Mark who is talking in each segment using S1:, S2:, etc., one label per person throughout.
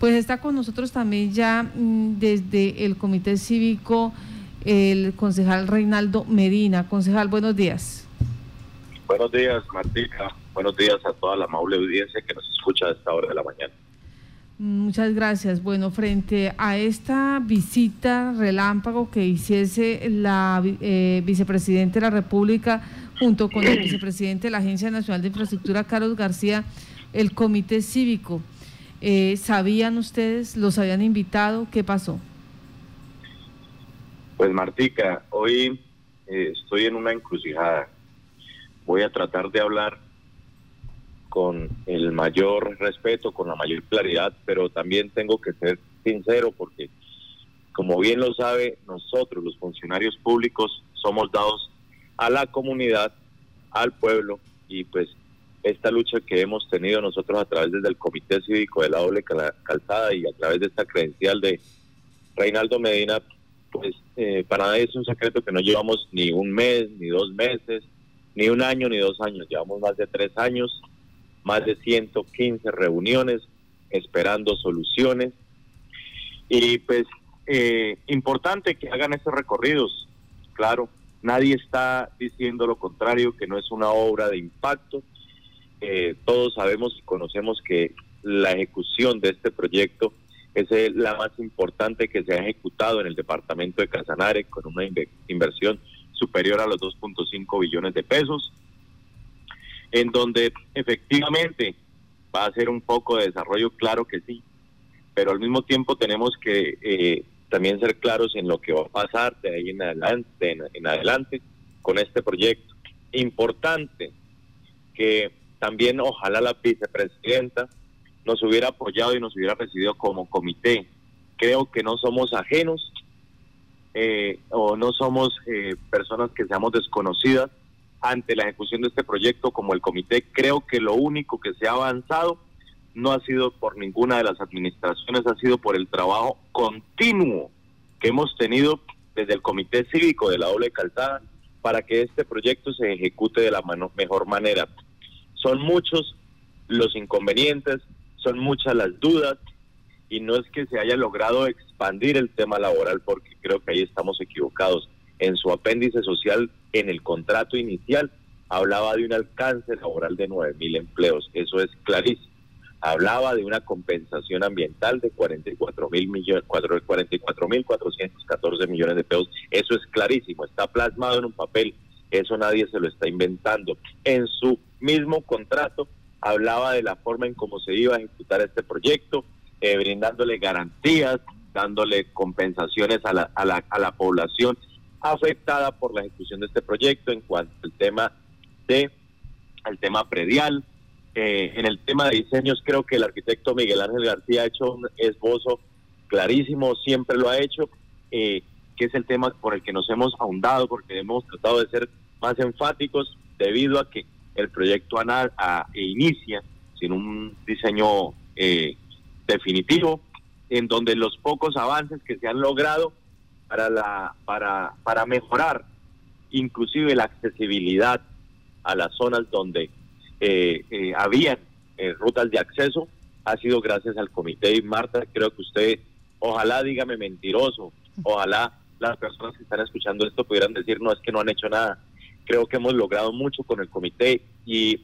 S1: Pues está con nosotros también ya mm, desde el Comité Cívico el concejal Reinaldo Medina. Concejal, buenos días.
S2: Buenos días, Martica. Buenos días a toda la amable audiencia que nos escucha a esta hora de la mañana.
S1: Muchas gracias. Bueno, frente a esta visita relámpago que hiciese la eh, vicepresidenta de la República junto con el vicepresidente de la Agencia Nacional de Infraestructura, Carlos García, el Comité Cívico eh, ¿Sabían ustedes? ¿Los habían invitado? ¿Qué pasó?
S2: Pues Martica, hoy eh, estoy en una encrucijada. Voy a tratar de hablar con el mayor respeto, con la mayor claridad, pero también tengo que ser sincero porque, como bien lo sabe, nosotros los funcionarios públicos somos dados a la comunidad, al pueblo y pues esta lucha que hemos tenido nosotros a través del Comité Cívico de la Doble Calzada y a través de esta credencial de Reinaldo Medina, pues eh, para nadie es un secreto que no llevamos ni un mes, ni dos meses, ni un año, ni dos años, llevamos más de tres años, más de 115 reuniones esperando soluciones. Y pues eh, importante que hagan esos recorridos, claro, nadie está diciendo lo contrario, que no es una obra de impacto, eh, todos sabemos y conocemos que la ejecución de este proyecto es la más importante que se ha ejecutado en el departamento de Casanare con una inversión superior a los 2.5 billones de pesos, en donde efectivamente va a ser un poco de desarrollo, claro que sí, pero al mismo tiempo tenemos que eh, también ser claros en lo que va a pasar de ahí en adelante, en adelante con este proyecto. Importante que también ojalá la vicepresidenta nos hubiera apoyado y nos hubiera recibido como comité. Creo que no somos ajenos eh, o no somos eh, personas que seamos desconocidas ante la ejecución de este proyecto como el comité. Creo que lo único que se ha avanzado no ha sido por ninguna de las administraciones, ha sido por el trabajo continuo que hemos tenido desde el comité cívico de la doble calzada para que este proyecto se ejecute de la mejor manera. Son muchos los inconvenientes, son muchas las dudas y no es que se haya logrado expandir el tema laboral porque creo que ahí estamos equivocados. En su apéndice social, en el contrato inicial, hablaba de un alcance laboral de 9 mil empleos, eso es clarísimo. Hablaba de una compensación ambiental de 44 mil millones, 44 mil 414 millones de pesos, eso es clarísimo, está plasmado en un papel, eso nadie se lo está inventando. En su mismo contrato hablaba de la forma en cómo se iba a ejecutar este proyecto, eh, brindándole garantías, dándole compensaciones a la, a, la, a la población afectada por la ejecución de este proyecto en cuanto al tema de al tema predial. Eh, en el tema de diseños creo que el arquitecto Miguel Ángel García ha hecho un esbozo clarísimo, siempre lo ha hecho, eh, que es el tema por el que nos hemos ahondado, porque hemos tratado de ser más enfáticos debido a que el proyecto ANAR a, e inicia sin un diseño eh, definitivo, en donde los pocos avances que se han logrado para, la, para, para mejorar inclusive la accesibilidad a las zonas donde eh, eh habían eh, rutas de acceso ha sido gracias al comité. Y Marta creo que usted ojalá dígame mentiroso ojalá las personas que están escuchando esto pudieran decir no es que no han hecho nada Creo que hemos logrado mucho con el comité y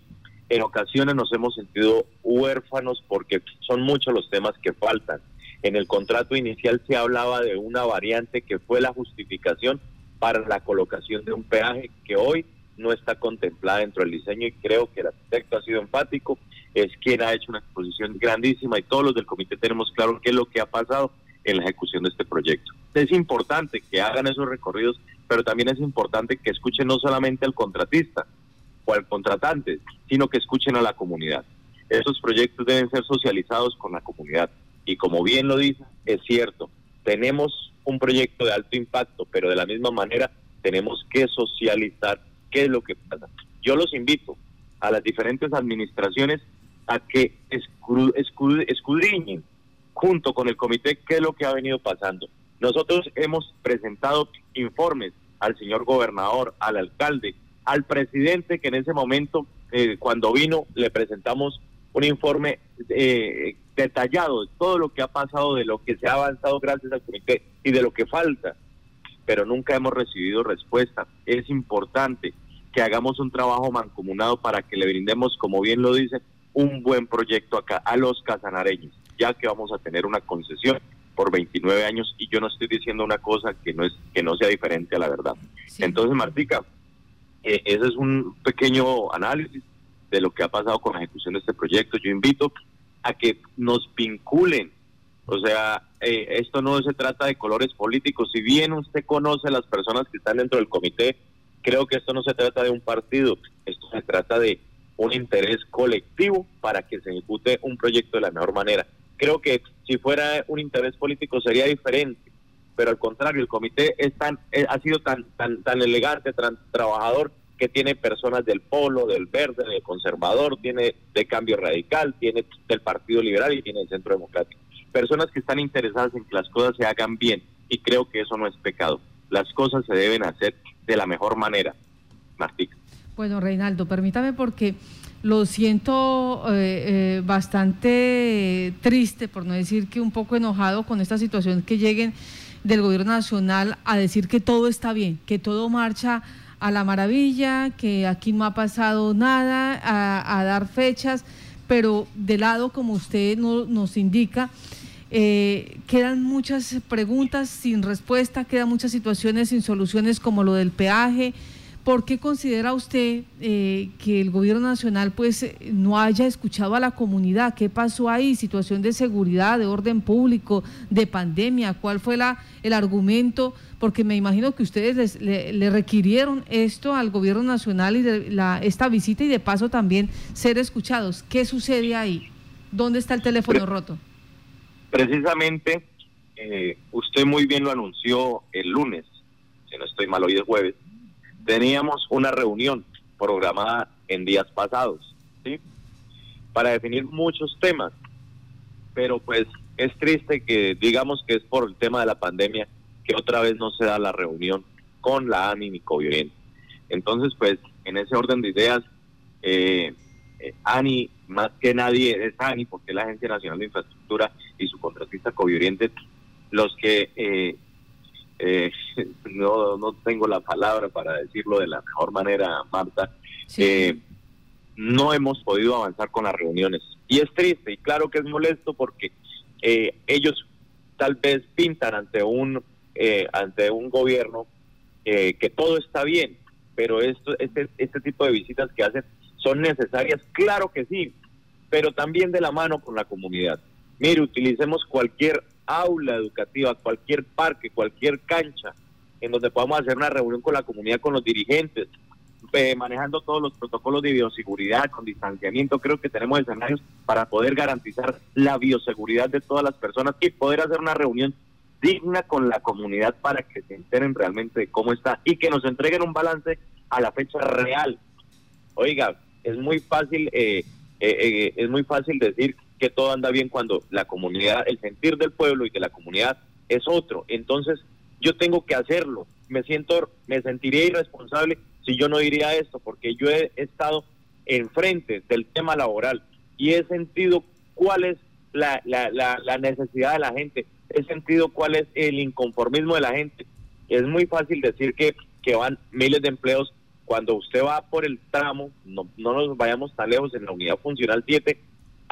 S2: en ocasiones nos hemos sentido huérfanos porque son muchos los temas que faltan. En el contrato inicial se hablaba de una variante que fue la justificación para la colocación de un peaje que hoy no está contemplada dentro del diseño y creo que el arquitecto ha sido empático, es quien ha hecho una exposición grandísima y todos los del comité tenemos claro qué es lo que ha pasado en la ejecución de este proyecto. Es importante que hagan esos recorridos pero también es importante que escuchen no solamente al contratista o al contratante, sino que escuchen a la comunidad. Esos proyectos deben ser socializados con la comunidad. Y como bien lo dice, es cierto, tenemos un proyecto de alto impacto, pero de la misma manera tenemos que socializar qué es lo que pasa. Yo los invito a las diferentes administraciones a que escudriñen junto con el comité qué es lo que ha venido pasando. Nosotros hemos presentado informes al señor gobernador, al alcalde, al presidente que en ese momento, eh, cuando vino, le presentamos un informe eh, detallado de todo lo que ha pasado, de lo que se ha avanzado gracias al comité y de lo que falta, pero nunca hemos recibido respuesta. Es importante que hagamos un trabajo mancomunado para que le brindemos, como bien lo dice, un buen proyecto acá a los casanareños, ya que vamos a tener una concesión por 29 años y yo no estoy diciendo una cosa que no es que no sea diferente a la verdad. Entonces, Martica, eh, ese es un pequeño análisis de lo que ha pasado con la ejecución de este proyecto. Yo invito a que nos vinculen. O sea, eh, esto no se trata de colores políticos. Si bien usted conoce a las personas que están dentro del comité, creo que esto no se trata de un partido, esto se trata de un interés colectivo para que se ejecute un proyecto de la mejor manera. Creo que si fuera un interés político sería diferente, pero al contrario, el comité es tan, eh, ha sido tan, tan, tan elegante, tan trabajador, que tiene personas del polo, del verde, del conservador, tiene de cambio radical, tiene del Partido Liberal y tiene del Centro Democrático. Personas que están interesadas en que las cosas se hagan bien y creo que eso no es pecado. Las cosas se deben hacer de la mejor manera. Martín.
S1: Bueno, Reinaldo, permítame porque lo siento eh, eh, bastante triste, por no decir que un poco enojado con esta situación que lleguen del gobierno nacional a decir que todo está bien, que todo marcha a la maravilla, que aquí no ha pasado nada, a, dar fechas, pero de lado, como usted nos indica, eh, quedan muchas preguntas sin respuesta, quedan muchas situaciones sin soluciones como lo del peaje, ¿Por qué considera usted eh, que el gobierno nacional pues no haya escuchado a la comunidad? ¿Qué pasó ahí? ¿Situación de seguridad, de orden público, de pandemia? ¿Cuál fue la, el argumento? Porque me imagino que ustedes le, requirieron esto al gobierno nacional y de la, esta visita y de paso también ser escuchados. ¿Qué sucede ahí? ¿Dónde está el teléfono roto?
S2: Precisamente, eh, usted muy bien lo anunció el lunes, si no estoy mal, hoy es jueves teníamos una reunión programada en días pasados, ¿sí? Para definir muchos temas, pero pues es triste que digamos que es por el tema de la pandemia que otra vez no se da la reunión con la ANI ni bien. Entonces, pues, en ese orden de ideas, eh, eh, ANI, más que nadie, es ANI, porque es la Agencia Nacional de Infraestructura y su contratista Covioriente, los que eh, eh, no, no tengo la palabra para decirlo de la mejor manera, Marta, eh, no hemos podido avanzar con las reuniones. Y es triste, y claro que es molesto porque eh, ellos tal vez pintan ante un, ante un gobierno que todo está bien, pero esto, este, este tipo de visitas que hacen son necesarias, claro que sí, pero también de la mano con la comunidad. Mire, utilicemos cualquier aula educativa, cualquier parque, cualquier cancha, en donde podamos hacer una reunión con la comunidad, con los dirigentes, eh, manejando todos los protocolos de bioseguridad, con distanciamiento. Creo que tenemos escenarios para poder garantizar la bioseguridad de todas las personas y poder hacer una reunión digna con la comunidad para que se enteren realmente cómo está y que nos entreguen un balance a la fecha real. Oiga, es muy fácil, eh, eh, es muy fácil decir que todo anda bien cuando la comunidad, el sentir del pueblo y de la comunidad es otro. Entonces, yo tengo que hacerlo. Me siento, me sentiría irresponsable si yo no diría esto, porque yo he estado enfrente del tema laboral y he sentido cuál es la, la, la, necesidad de la gente, he sentido cuál es el inconformismo de la gente. Es muy fácil decir que, que van miles de empleos cuando usted va por el tramo, no, no nos vayamos tan lejos en la unidad funcional 7,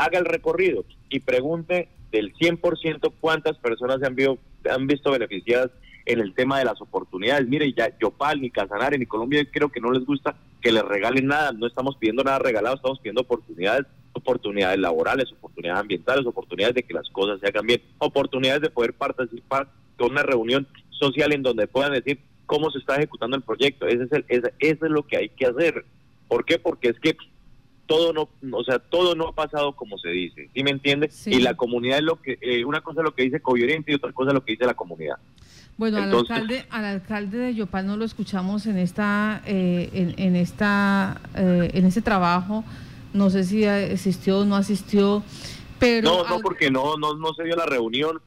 S2: haga el recorrido y pregunte del 100% cuántas personas se han, visto beneficiadas en el tema de las oportunidades. Mire, ya Yopal, ni Casanare, ni Colombia, creo que no les gusta que les regalen nada. No estamos pidiendo nada regalado, estamos pidiendo oportunidades, oportunidades laborales, oportunidades ambientales, oportunidades de que las cosas se hagan bien, oportunidades de poder participar con una reunión social en donde puedan decir cómo se está ejecutando el proyecto. Ese es, el, ese es lo que hay que hacer. ¿Por qué? Porque es que todo no, o sea, todo no ha pasado como se dice, ¿sí me entiendes? Y la comunidad es lo que, eh, una cosa es lo que dice Covioriente y otra cosa es lo que dice la comunidad.
S1: Bueno, al alcalde, al alcalde de Yopal no lo escuchamos en esta, eh, en, esta, eh, en este trabajo. No sé si asistió o no asistió, pero
S2: no, no, porque no, no, no se dio la reunión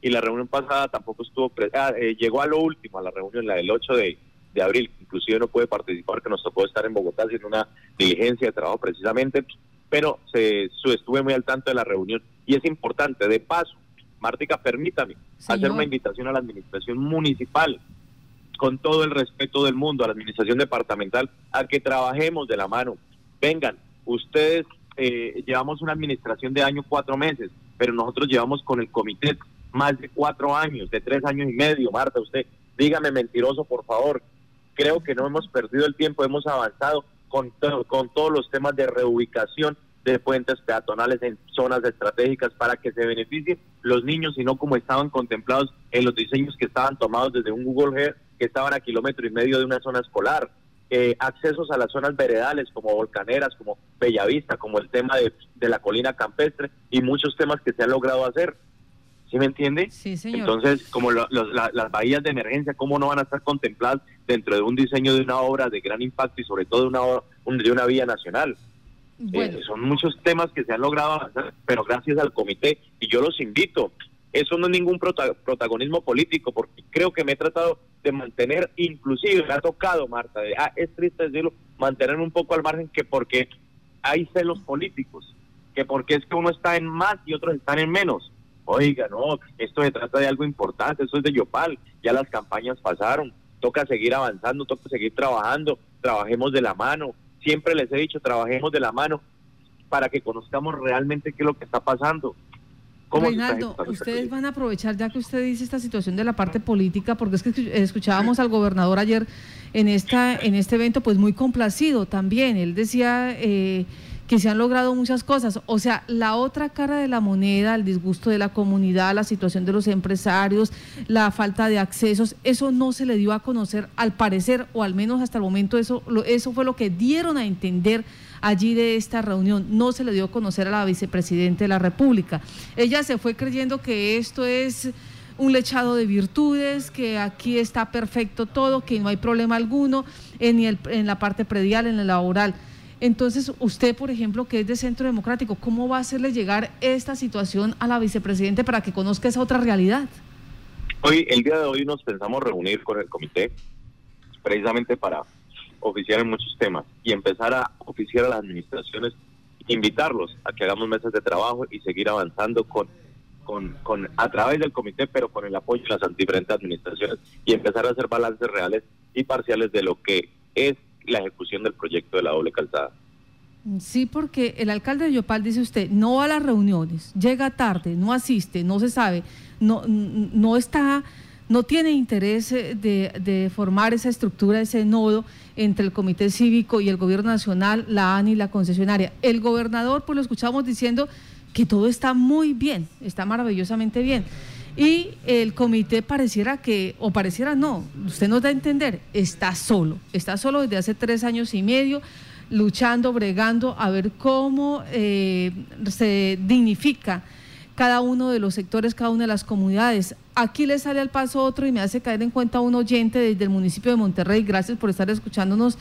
S2: y la reunión pasada tampoco estuvo, ah, llegó a lo último, a la reunión, la del 8 de, de abril, inclusive no puede participar, que nos tocó estar en Bogotá haciendo una diligencia de trabajo precisamente, pero se, estuve muy al tanto de la reunión y es importante. De paso, Mártica, permítame hacer una invitación a la administración municipal con todo el respeto del mundo, a la administración departamental, a que trabajemos de la mano. Vengan, ustedes eh, llevamos una administración de año cuatro meses, pero nosotros llevamos con el comité más de cuatro años, de tres años y medio. Marta, usted, dígame mentiroso, por favor. Creo que no hemos perdido el tiempo, hemos avanzado con, todos los temas de reubicación de puentes peatonales en zonas estratégicas para que se beneficien los niños y no como estaban contemplados en los diseños que estaban tomados desde un Google Earth que estaban a kilómetro y medio de una zona escolar. Eh, accesos a las zonas veredales como Volcaneras, como Bellavista, como el tema de la colina campestre y muchos temas que se han logrado hacer. ¿Sí me entiende?
S1: Sí, señor.
S2: Entonces, como las bahías de emergencia, ¿cómo no van a estar contempladas dentro de un diseño de una obra de gran impacto y sobre todo de una, de una vía nacional? Eh, son muchos temas que se han logrado avanzar, pero gracias al comité, y yo los invito. Eso no es ningún protagonismo político, porque creo que me he tratado de mantener, inclusive me ha tocado, Marta, de, ah, es triste decirlo, mantener un poco al margen que porque hay celos políticos, que porque es que uno está en más y otros están en menos Oiga, no, esto se trata de algo importante, esto es de Yopal, ya las campañas pasaron, toca seguir avanzando, toca seguir trabajando, trabajemos de la mano, siempre les he dicho, trabajemos de la mano para que conozcamos realmente qué es lo que está pasando.
S1: Reinaldo, ustedes van a aprovechar, ya que usted dice esta situación de la parte política, porque es que escuchábamos al gobernador ayer en esta en este evento, pues muy complacido también. Él decía eh, que se han logrado muchas cosas. O sea, la otra cara de la moneda, el disgusto de la comunidad, la situación de los empresarios, la falta de accesos, eso no se le dio a conocer al parecer, o al menos hasta el momento eso, eso fue lo que dieron a entender allí de esta reunión. No se le dio a conocer a la vicepresidenta de la República. Ella se fue creyendo que esto es un lechado de virtudes, que aquí está perfecto todo, que no hay problema alguno en, en la parte predial, en la laboral. Entonces, usted, por ejemplo, que es de Centro Democrático, ¿cómo va a hacerle llegar esta situación a la vicepresidente para que conozca esa otra realidad?
S2: Hoy, el día de hoy nos pensamos reunir con el comité precisamente para oficiar en muchos temas y empezar a oficiar a las administraciones, invitarlos a que hagamos mesas de trabajo y seguir avanzando con, con, con a través del comité, pero con el apoyo de las diferentes administraciones y empezar a hacer balances reales y parciales de lo que es la ejecución del proyecto de la doble calzada.
S1: Sí, porque el alcalde de Yopal dice usted, no va a las reuniones, llega tarde, no asiste, no se sabe, no, no está, no tiene interés eh, de, de, formar esa estructura, ese nodo entre el Comité Cívico y el Gobierno Nacional, la ANI y la concesionaria. El gobernador, pues lo escuchamos diciendo que todo está muy bien, está maravillosamente bien. Y el comité pareciera que, o pareciera no, usted nos da a entender, está solo, está solo desde hace tres años y medio, luchando, bregando, a ver cómo eh, se dignifica cada uno de los sectores, cada una de las comunidades. Aquí le sale al paso otro y me hace caer en cuenta un oyente desde el municipio de Monterrey. Gracias por estar escuchándonos,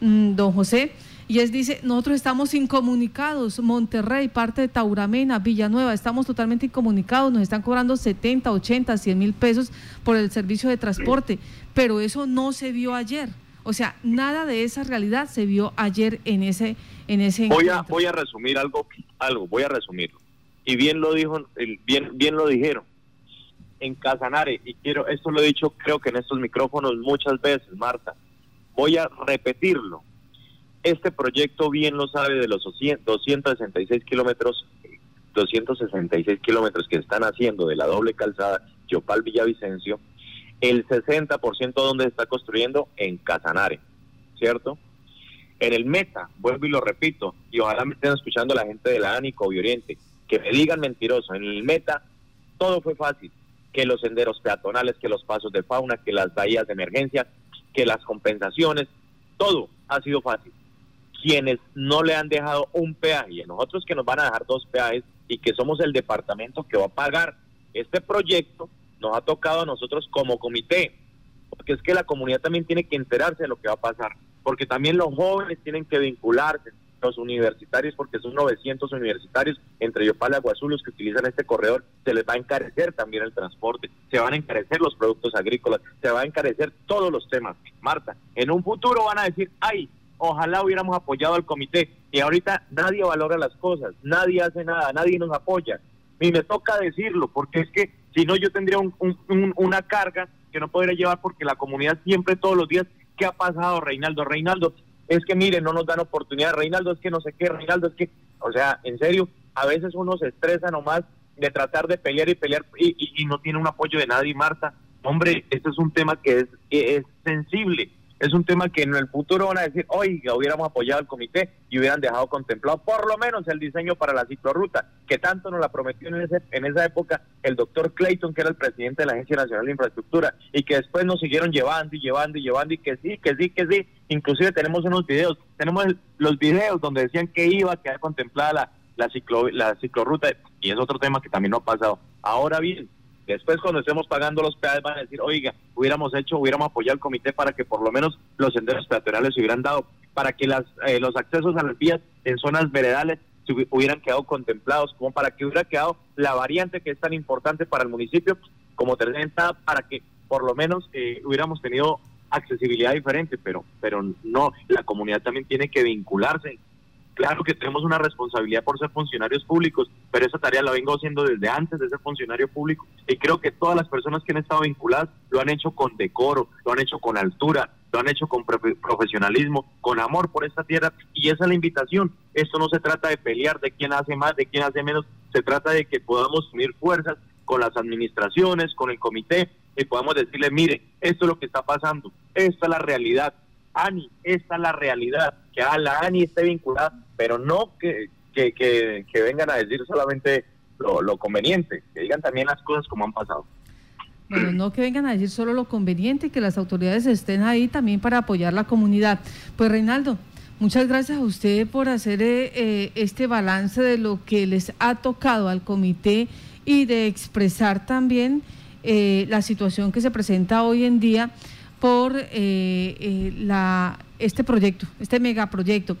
S1: mm, don José y es dice, nosotros estamos incomunicados, Monterrey, parte de Tauramena, Villanueva, estamos totalmente incomunicados, nos están cobrando 70, 80, 100 mil pesos por el servicio de transporte, pero eso no se vio ayer. O sea, nada de esa realidad se vio ayer en ese en ese
S2: voy a voy a resumir algo algo voy a resumirlo. Y bien lo dijo bien bien lo dijeron en Casanare y quiero esto lo he dicho creo que en estos micrófonos muchas veces Marta. Voy a repetirlo este proyecto bien lo sabe de los 266 kilómetros 266 kilómetros que están haciendo de la doble calzada Yopal Villavicencio, el 60% donde se está construyendo en Casanare, ¿cierto? En el Meta, vuelvo y lo repito, y ojalá me estén escuchando la gente de la ANICO y Oriente, que me digan mentiroso, en el Meta todo fue fácil, que los senderos peatonales, que los pasos de fauna, que las bahías de emergencia, que las compensaciones, todo ha sido fácil quienes no le han dejado un peaje a nosotros que nos van a dejar dos peajes y que somos el departamento que va a pagar este proyecto, nos ha tocado a nosotros como comité, porque es que la comunidad también tiene que enterarse de lo que va a pasar, porque también los jóvenes tienen que vincularse, los universitarios, porque son 900 universitarios entre Yopal y Aguazul que utilizan este corredor, se les va a encarecer también el transporte, se van a encarecer los productos agrícolas, se va a encarecer todos los temas. Marta, en un futuro van a decir, ay, ojalá hubiéramos apoyado al comité. Y ahorita nadie valora las cosas, nadie hace nada, nadie nos apoya. Y me toca decirlo, porque es que si no yo tendría una carga que no podría llevar porque la comunidad siempre todos los días, ¿qué ha pasado, Reinaldo? Reinaldo, es que miren, no nos dan oportunidad, Reinaldo, es que no sé qué, Reinaldo, es que, o sea, en serio, a veces uno se estresa nomás de tratar de pelear y pelear y, no tiene un apoyo de nadie, Marta. Hombre, este es un tema que es sensible es un tema que en el futuro van a decir, oiga, hubiéramos apoyado al comité y hubieran dejado contemplado por lo menos el diseño para la ciclorruta, que tanto nos la prometió en, ese, en esa época el doctor Clayton, que era el presidente de la Agencia Nacional de Infraestructura, y que después nos siguieron llevando y llevando y llevando, y que sí, que sí, que sí. Inclusive tenemos unos videos, tenemos los videos donde decían que iba a quedar contemplada la, la, ciclo, la ciclorruta, y es otro tema que también no ha pasado. Ahora bien, Después, cuando estemos pagando los peajes, van a decir, oiga, hubiéramos hecho, hubiéramos apoyado al comité para que por lo menos los senderos peatonales se hubieran dado, para que las, eh, los accesos a las vías en zonas veredales se hubieran quedado contemplados, como para que hubiera quedado la variante que es tan importante para el municipio como tercera para que por lo menos eh, hubiéramos tenido accesibilidad diferente, pero, pero no, la comunidad también tiene que vincularse Claro que tenemos una responsabilidad por ser funcionarios públicos, pero esa tarea la vengo haciendo desde antes de ser funcionario público. Y creo que todas las personas que han estado vinculadas lo han hecho con decoro, lo han hecho con altura, lo han hecho con profesionalismo, con amor por esta tierra. Y esa es la invitación. Esto no se trata de pelear de quién hace más, de quién hace menos, se trata de que podamos unir fuerzas con las administraciones, con el comité y podamos decirle, mire, esto es lo que está pasando, esta es la realidad, Ani, esta es la realidad, que a la Ani esté vinculada, pero no que, que, que, vengan a decir solamente lo, conveniente, que digan también las cosas como han pasado.
S1: Bueno, no que vengan a decir solo lo conveniente, que las autoridades estén ahí también para apoyar la comunidad. Pues Reinaldo, muchas gracias a usted por hacer eh, eh, este balance de lo que les ha tocado al comité y de expresar también eh, la situación que se presenta hoy en día por eh, eh, la, este proyecto, este megaproyecto.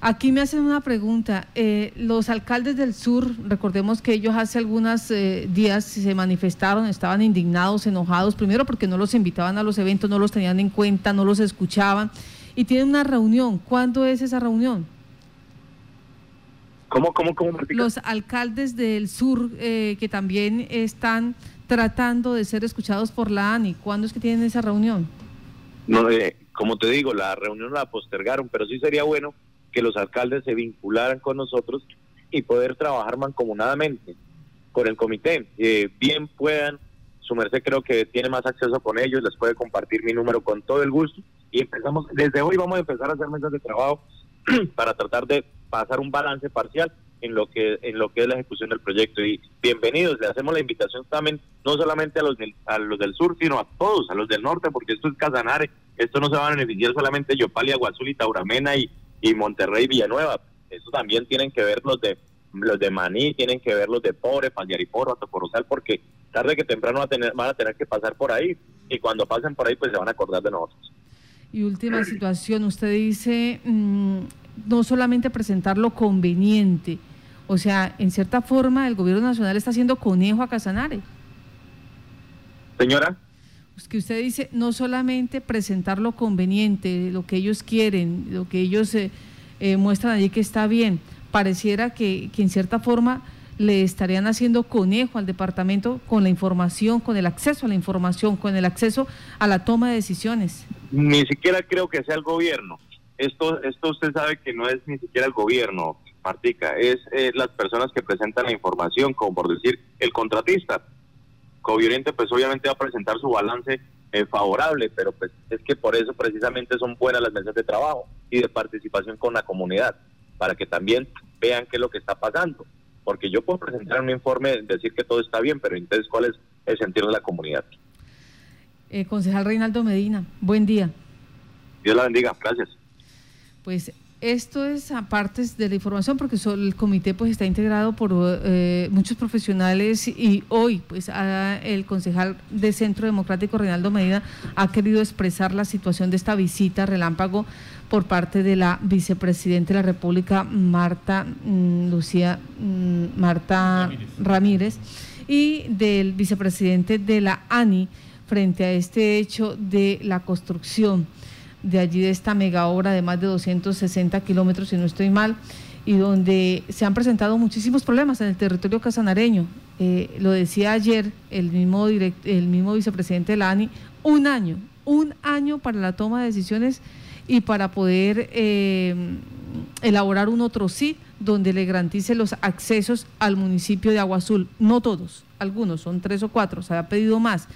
S1: Aquí me hacen una pregunta. Eh, los alcaldes del sur, recordemos que ellos hace algunos días se manifestaron, estaban indignados, enojados, primero porque no los invitaban a los eventos, no los tenían en cuenta, no los escuchaban, y tienen una reunión. ¿Cuándo es esa reunión?
S2: ¿Cómo, cómo, cómo?
S1: Los alcaldes del sur que también están tratando de ser escuchados por la ANI. ¿Cuándo es que tienen esa reunión?
S2: No, eh, como te digo, la reunión la postergaron, pero sí sería bueno que los alcaldes se vincularan con nosotros y poder trabajar mancomunadamente con el comité. Eh, bien puedan, su merced creo que tiene más acceso con ellos, les puede compartir mi número con todo el gusto y empezamos, desde hoy vamos a empezar a hacer mesas de trabajo para tratar de pasar un balance parcial en lo que en lo que es la ejecución del proyecto y bienvenidos le hacemos la invitación también no solamente a los del, a los del sur sino a todos a los del norte porque esto es Casanare esto no se va a beneficiar solamente Yopalia, Guazul y Tauramena y, y Monterrey Villanueva eso también tienen que ver los de los de Maní tienen que ver los de Pobre Pañariporo Corozal porque tarde que temprano van a tener van a tener que pasar por ahí y cuando pasen por ahí pues se van a acordar de nosotros
S1: y última situación, usted dice mm, no solamente presentar lo conveniente, o sea, en cierta forma el gobierno nacional está haciendo conejo a Casanare.
S2: Señora.
S1: Es que usted dice no solamente presentar lo conveniente, lo que ellos quieren, lo que ellos eh, eh, muestran allí que está bien, pareciera que, que en cierta forma le estarían haciendo conejo al departamento con la información, con el acceso a la información, con el acceso a la toma de decisiones.
S2: Ni siquiera creo que sea el gobierno. Esto, esto usted sabe que no es ni siquiera el gobierno, Martica, es eh, las personas que presentan la información, como por decir el contratista. Covioriente pues obviamente va a presentar su balance eh, favorable, pero pues es que por eso precisamente son buenas las mesas de trabajo y de participación con la comunidad, para que también vean qué es lo que está pasando. Porque yo puedo presentar un informe, decir que todo está bien, pero entonces cuál es el sentido de la comunidad.
S1: Eh, concejal Reinaldo Medina, buen día.
S2: Dios la bendiga, gracias.
S1: Pues esto es aparte de la información porque el comité pues está integrado por eh, muchos profesionales y hoy pues el concejal de Centro Democrático Reinaldo Medina ha querido expresar la situación de esta visita relámpago por parte de la vicepresidenta de la República Marta mm, Lucía mm, Marta Ramírez y del vicepresidente de la ANI frente a este hecho de la construcción de allí de esta mega obra de más de 260 kilómetros, si no estoy mal, y donde se han presentado muchísimos problemas en el territorio casanareño. Eh, lo decía ayer el mismo, el mismo vicepresidente de un año, un año para la toma de decisiones y para poder eh, elaborar un otro sí donde le garantice los accesos al municipio de Agua Azul. No todos, algunos, son tres o cuatro, se ha pedido más.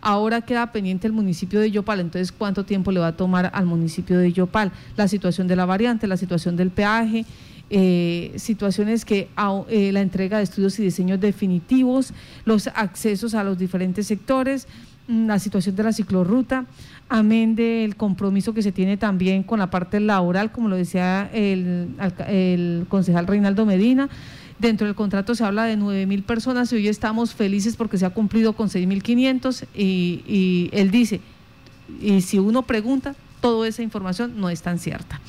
S1: Ahora queda pendiente el municipio de Yopal, entonces cuánto tiempo le va a tomar al municipio de Yopal, la situación de la variante, la situación del peaje, eh, situaciones que eh, la entrega de estudios y diseños definitivos, los accesos a los diferentes sectores, mm, la situación de la ciclorruta, amén del compromiso que se tiene también con la parte laboral, como lo decía el, el concejal Reinaldo Medina. Dentro del contrato se habla de 9 mil personas y hoy estamos felices porque se ha cumplido con 6.500 y, y él dice, y si uno pregunta, toda esa información no es tan cierta.